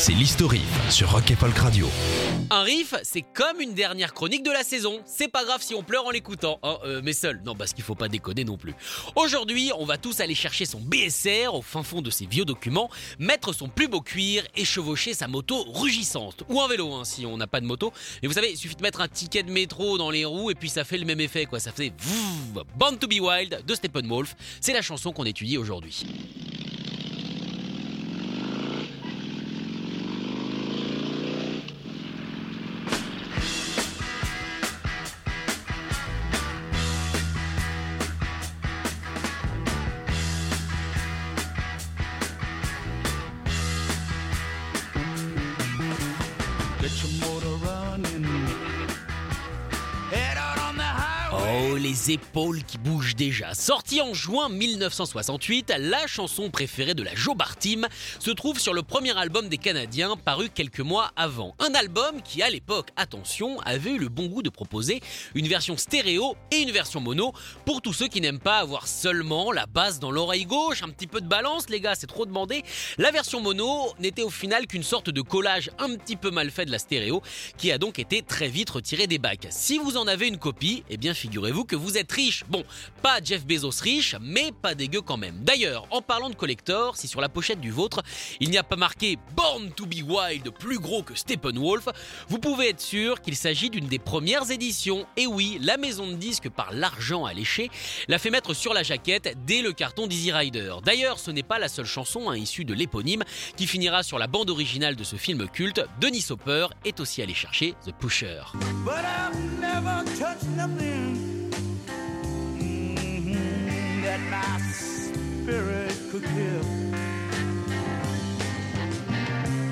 c'est l'historif sur Rock et Folk Radio. Un riff, c'est comme une dernière chronique de la saison. C'est pas grave si on pleure en l'écoutant, hein, euh, mais seul. Non, parce qu'il faut pas déconner non plus. Aujourd'hui, on va tous aller chercher son BSR au fin fond de ses vieux documents, mettre son plus beau cuir et chevaucher sa moto rugissante. Ou un vélo, hein, si on n'a pas de moto. Mais vous savez, il suffit de mettre un ticket de métro dans les roues et puis ça fait le même effet, quoi. Ça fait Born to be Wild de Steppenwolf. C'est la chanson qu'on étudie aujourd'hui. Get your les épaules qui bougent déjà. Sortie en juin 1968, la chanson préférée de la Joe Bartim se trouve sur le premier album des Canadiens paru quelques mois avant. Un album qui, à l'époque, attention, avait eu le bon goût de proposer une version stéréo et une version mono pour tous ceux qui n'aiment pas avoir seulement la basse dans l'oreille gauche, un petit peu de balance, les gars, c'est trop demandé. La version mono n'était au final qu'une sorte de collage un petit peu mal fait de la stéréo qui a donc été très vite retiré des bacs. Si vous en avez une copie, eh bien figurez-vous que vous êtes riche. Bon, pas Jeff Bezos riche, mais pas dégueu quand même. D'ailleurs, en parlant de collector, si sur la pochette du vôtre, il n'y a pas marqué Born to be Wild plus gros que Steppenwolf, vous pouvez être sûr qu'il s'agit d'une des premières éditions. Et oui, la maison de disques par l'argent alléché l'a fait mettre sur la jaquette dès le carton d'Easy Rider. D'ailleurs, ce n'est pas la seule chanson hein, issue de l'éponyme qui finira sur la bande originale de ce film culte. Denis Hopper est aussi allé chercher The Pusher. That my spirit could kill.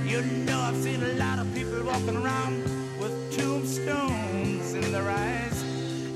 You know, I've seen a lot of people walking around with tombstones.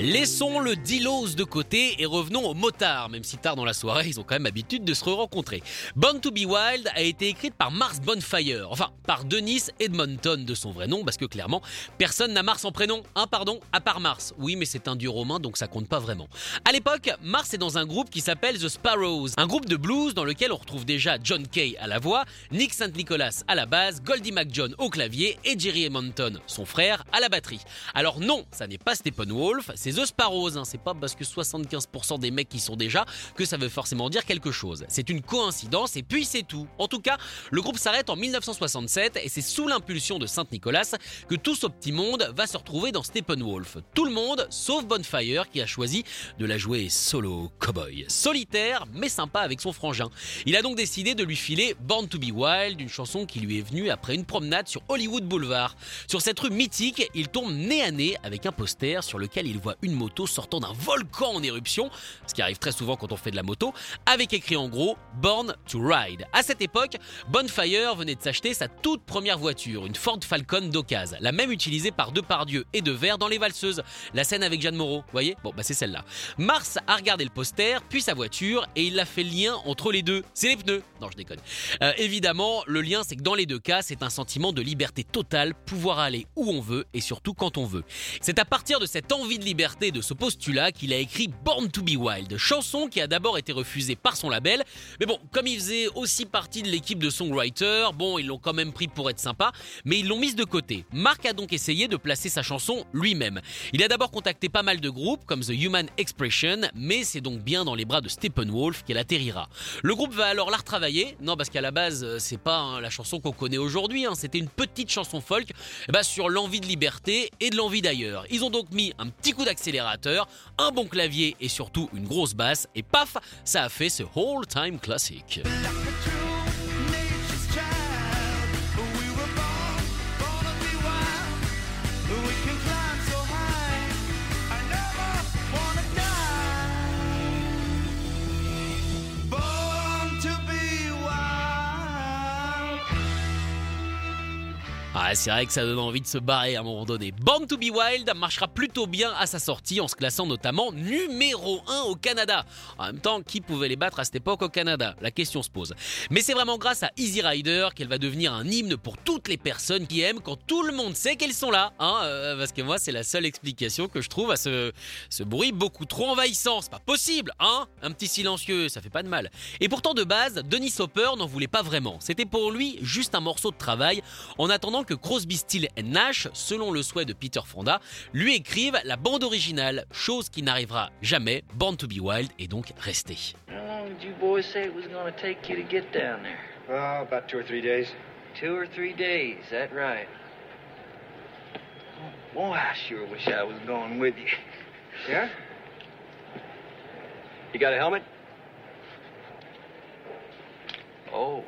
Laissons le Dilos de côté et revenons aux motards, même si tard dans la soirée, ils ont quand même l'habitude de se rencontrer. Born to be Wild a été écrite par Mars Bonfire, enfin par Dennis Edmonton de son vrai nom, parce que clairement, personne n'a Mars en prénom, hein pardon, à part Mars. Oui, mais c'est un dieu romain, donc ça compte pas vraiment. À l'époque, Mars est dans un groupe qui s'appelle The Sparrows, un groupe de blues dans lequel on retrouve déjà John Kay à la voix, Nick St. Nicholas à la base, Goldie McJohn au clavier et Jerry Edmonton, son frère, à la batterie. Alors non, ça n'est pas Steppenwolf, c'est The Sparrows, hein. c'est pas parce que 75% des mecs qui sont déjà que ça veut forcément dire quelque chose. C'est une coïncidence et puis c'est tout. En tout cas, le groupe s'arrête en 1967 et c'est sous l'impulsion de Saint-Nicolas que tout ce petit monde va se retrouver dans Steppenwolf. Tout le monde, sauf Bonfire qui a choisi de la jouer solo cowboy. Solitaire, mais sympa avec son frangin. Il a donc décidé de lui filer Born to be Wild, une chanson qui lui est venue après une promenade sur Hollywood Boulevard. Sur cette rue mythique, il tombe nez à nez avec un poster sur lequel il voit une moto sortant d'un volcan en éruption, ce qui arrive très souvent quand on fait de la moto, avec écrit en gros Born to Ride. À cette époque, Bonfire venait de s'acheter sa toute première voiture, une Ford Falcon d'occasion, la même utilisée par Depardieu et Devers dans Les Valseuses, la scène avec Jeanne Moreau, voyez? Bon, bah c'est celle-là. Mars a regardé le poster, puis sa voiture, et il a fait lien entre les deux. C'est les pneus Non, je déconne. Euh, évidemment, le lien, c'est que dans les deux cas, c'est un sentiment de liberté totale, pouvoir aller où on veut et surtout quand on veut. C'est à partir de cette envie de liberté, de ce postulat, qu'il a écrit Born to be Wild, chanson qui a d'abord été refusée par son label, mais bon, comme il faisait aussi partie de l'équipe de songwriter, bon, ils l'ont quand même pris pour être sympa, mais ils l'ont mise de côté. Mark a donc essayé de placer sa chanson lui-même. Il a d'abord contacté pas mal de groupes comme The Human Expression, mais c'est donc bien dans les bras de Steppenwolf qu'elle atterrira. Le groupe va alors la retravailler, non parce qu'à la base euh, c'est pas hein, la chanson qu'on connaît aujourd'hui, hein, c'était une petite chanson folk ben, sur l'envie de liberté et de l'envie d'ailleurs. Ils ont donc mis un petit coup d'accélérateur, un bon clavier et surtout une grosse basse, et paf, ça a fait ce whole time classique. Ah, c'est vrai que ça donne envie de se barrer à un moment donné. Born to be Wild marchera plutôt bien à sa sortie en se classant notamment numéro 1 au Canada. En même temps, qui pouvait les battre à cette époque au Canada? La question se pose. Mais c'est vraiment grâce à Easy Rider qu'elle va devenir un hymne pour toutes les personnes qui aiment quand tout le monde sait qu'elles sont là. Hein euh, parce que moi, c'est la seule explication que je trouve à ce, ce bruit beaucoup trop envahissant. C'est pas possible, hein Un petit silencieux, ça fait pas de mal. Et pourtant, de base, Denis Hopper n'en voulait pas vraiment. C'était pour lui juste un morceau de travail en attendant que Crosby, Still Nash, selon le souhait de Peter Fonda, lui écrive la bande originale, chose qui n'arrivera jamais. Born to be Wild est donc resté. How long did you boys say it was going to take you to get down there? Oh, about two or three days. Two or three days, that right? Oh, boy, I sure wish I was going with you. Yeah? You got a helmet? Oh,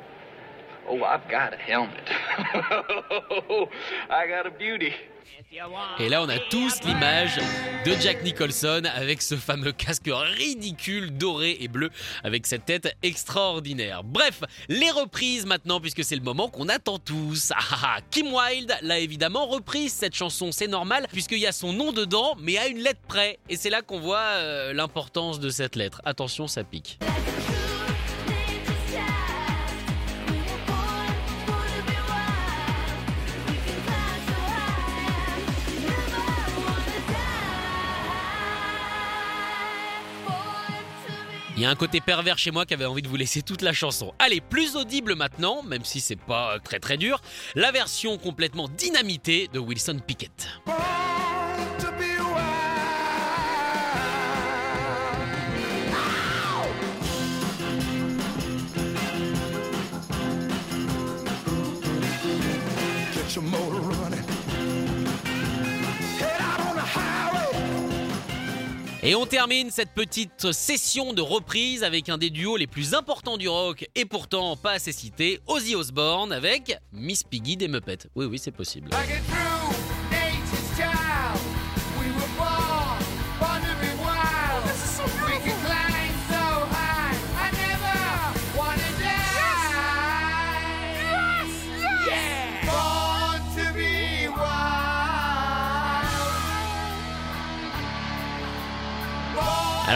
Et là, on a tous l'image de Jack Nicholson avec ce fameux casque ridicule doré et bleu avec cette tête extraordinaire. Bref, les reprises maintenant puisque c'est le moment qu'on attend tous. Ah, ah, ah. Kim Wilde l'a évidemment reprise cette chanson, c'est normal puisqu'il y a son nom dedans mais à une lettre près. Et c'est là qu'on voit euh, l'importance de cette lettre. Attention, ça pique. Il y a un côté pervers chez moi qui avait envie de vous laisser toute la chanson. Allez, plus audible maintenant, même si c'est pas très très dur, la version complètement dynamitée de Wilson Pickett. Et on termine cette petite session de reprise avec un des duos les plus importants du rock et pourtant pas assez cité, Ozzy Osbourne avec Miss Piggy des Muppets. Oui, oui, c'est possible.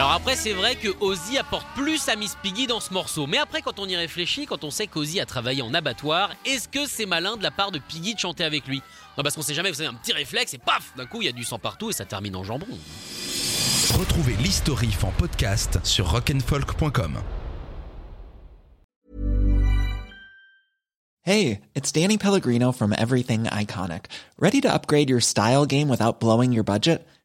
Alors après, c'est vrai que Ozzy apporte plus à Miss Piggy dans ce morceau. Mais après, quand on y réfléchit, quand on sait qu'Ozzy a travaillé en abattoir, est-ce que c'est malin de la part de Piggy de chanter avec lui? Non, parce qu'on sait jamais, vous savez, un petit réflexe et paf D'un coup, il y a du sang partout et ça termine en jambon. Retrouvez l'historif en podcast sur rock'n'folk.com. Hey, it's Danny Pellegrino from Everything Iconic. Ready to upgrade your style game without blowing your budget?